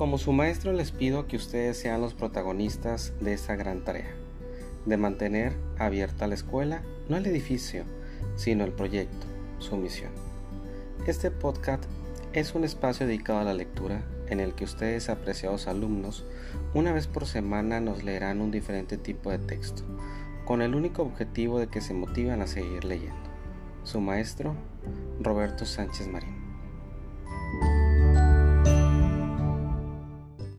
Como su maestro les pido que ustedes sean los protagonistas de esta gran tarea, de mantener abierta la escuela, no el edificio, sino el proyecto, su misión. Este podcast es un espacio dedicado a la lectura en el que ustedes, apreciados alumnos, una vez por semana nos leerán un diferente tipo de texto, con el único objetivo de que se motiven a seguir leyendo. Su maestro, Roberto Sánchez Marín.